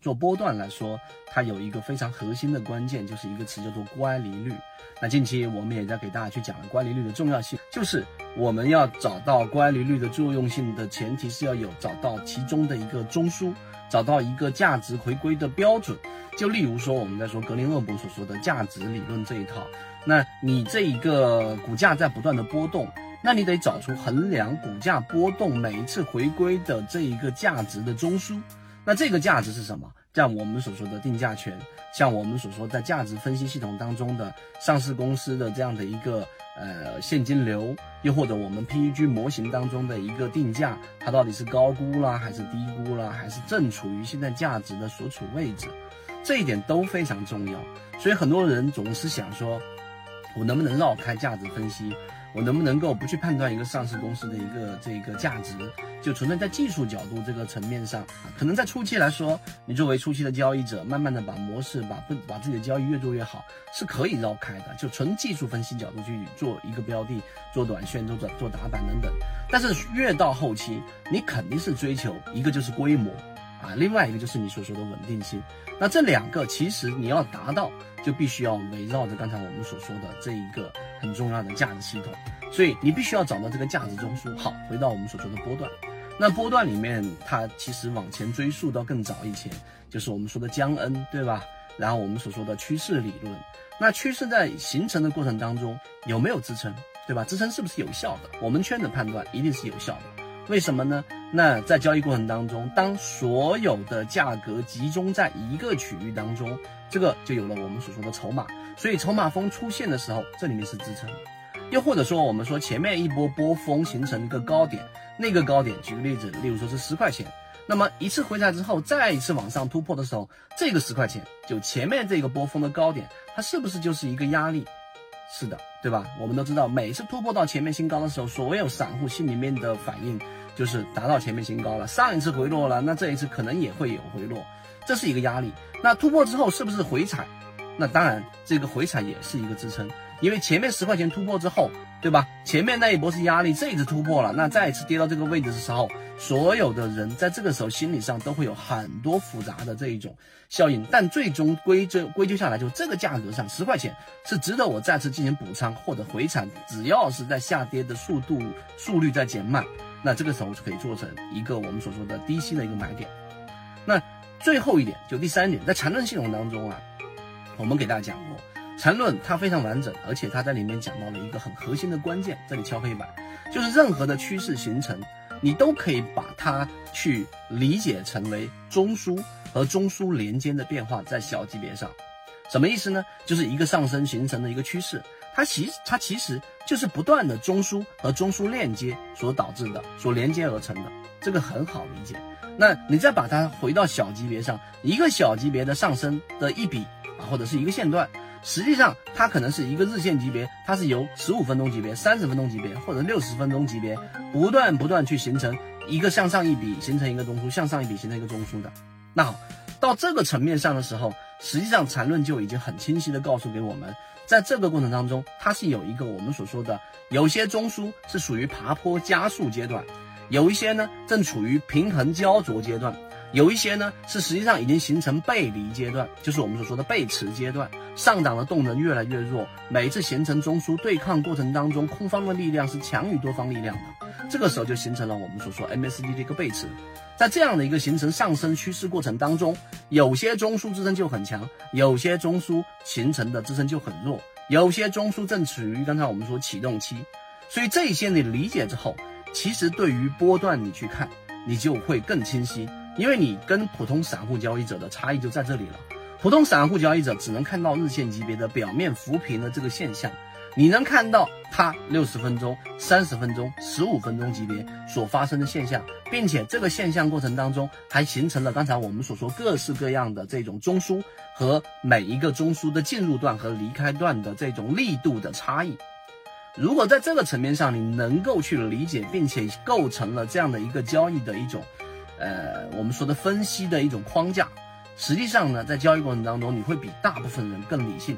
做波段来说，它有一个非常核心的关键，就是一个词叫做乖离率。那近期我们也在给大家去讲了乖离率的重要性，就是我们要找到乖离率的作用性的前提是要有找到其中的一个中枢，找到一个价值回归的标准。就例如说我们在说格林厄伯所说的价值理论这一套，那你这一个股价在不断的波动，那你得找出衡量股价波动每一次回归的这一个价值的中枢。那这个价值是什么？像我们所说的定价权，像我们所说在价值分析系统当中的上市公司的这样的一个呃现金流，又或者我们 PEG 模型当中的一个定价，它到底是高估啦，还是低估啦，还是正处于现在价值的所处位置，这一点都非常重要。所以很多人总是想说，我能不能绕开价值分析？我能不能够不去判断一个上市公司的一个这个价值，就纯粹在技术角度这个层面上，可能在初期来说，你作为初期的交易者，慢慢的把模式把不把自己的交易越做越好，是可以绕开的，就纯技术分析角度去做一个标的，做短线，做做做打板等等。但是越到后期，你肯定是追求一个就是规模。啊，另外一个就是你所说的稳定性，那这两个其实你要达到，就必须要围绕着刚才我们所说的这一个很重要的价值系统，所以你必须要找到这个价值中枢。好，回到我们所说的波段，那波段里面它其实往前追溯到更早以前，就是我们说的江恩，对吧？然后我们所说的趋势理论，那趋势在形成的过程当中有没有支撑，对吧？支撑是不是有效的？我们圈的判断一定是有效的。为什么呢？那在交易过程当中，当所有的价格集中在一个区域当中，这个就有了我们所说的筹码。所以筹码峰出现的时候，这里面是支撑。又或者说，我们说前面一波波峰形成一个高点，那个高点，举个例子，例如说是十块钱，那么一次回踩之后，再一次往上突破的时候，这个十块钱就前面这个波峰的高点，它是不是就是一个压力？是的，对吧？我们都知道，每次突破到前面新高的时候，所有散户心里面的反应就是达到前面新高了。上一次回落了，那这一次可能也会有回落，这是一个压力。那突破之后是不是回踩？那当然，这个回踩也是一个支撑，因为前面十块钱突破之后，对吧？前面那一波是压力，这一次突破了，那再一次跌到这个位置的时候。所有的人在这个时候心理上都会有很多复杂的这一种效应，但最终归究归咎下来，就这个价格上十块钱是值得我再次进行补仓或者回踩。只要是在下跌的速度速率在减慢，那这个时候就可以做成一个我们所说的低吸的一个买点。那最后一点，就第三点，在缠论系统当中啊，我们给大家讲过，缠论它非常完整，而且它在里面讲到了一个很核心的关键，这里敲黑板，就是任何的趋势形成。你都可以把它去理解成为中枢和中枢连接的变化，在小级别上，什么意思呢？就是一个上升形成的一个趋势，它其它其实就是不断的中枢和中枢链接所导致的，所连接而成的，这个很好理解。那你再把它回到小级别上，一个小级别的上升的一笔啊，或者是一个线段。实际上，它可能是一个日线级别，它是由十五分钟级别、三十分钟级别或者六十分钟级别不断不断去形成一个向上一笔，形成一个中枢，向上一笔形成一个中枢的。那好，到这个层面上的时候，实际上缠论就已经很清晰的告诉给我们，在这个过程当中，它是有一个我们所说的，有些中枢是属于爬坡加速阶段，有一些呢正处于平衡焦灼阶段。有一些呢是实际上已经形成背离阶段，就是我们所说的背驰阶段，上涨的动能越来越弱，每次形成中枢对抗过程当中，空方的力量是强于多方力量的，这个时候就形成了我们所说 MACD 的一个背驰，在这样的一个形成上升趋势过程当中，有些中枢支撑就很强，有些中枢形成的支撑就很弱，有些中枢正处于刚才我们说启动期，所以这些你理解之后，其实对于波段你去看，你就会更清晰。因为你跟普通散户交易者的差异就在这里了，普通散户交易者只能看到日线级别的表面浮平的这个现象，你能看到它六十分钟、三十分钟、十五分钟级别所发生的现象，并且这个现象过程当中还形成了刚才我们所说各式各样的这种中枢和每一个中枢的进入段和离开段的这种力度的差异。如果在这个层面上你能够去理解，并且构成了这样的一个交易的一种。呃，我们说的分析的一种框架，实际上呢，在交易过程当中，你会比大部分人更理性。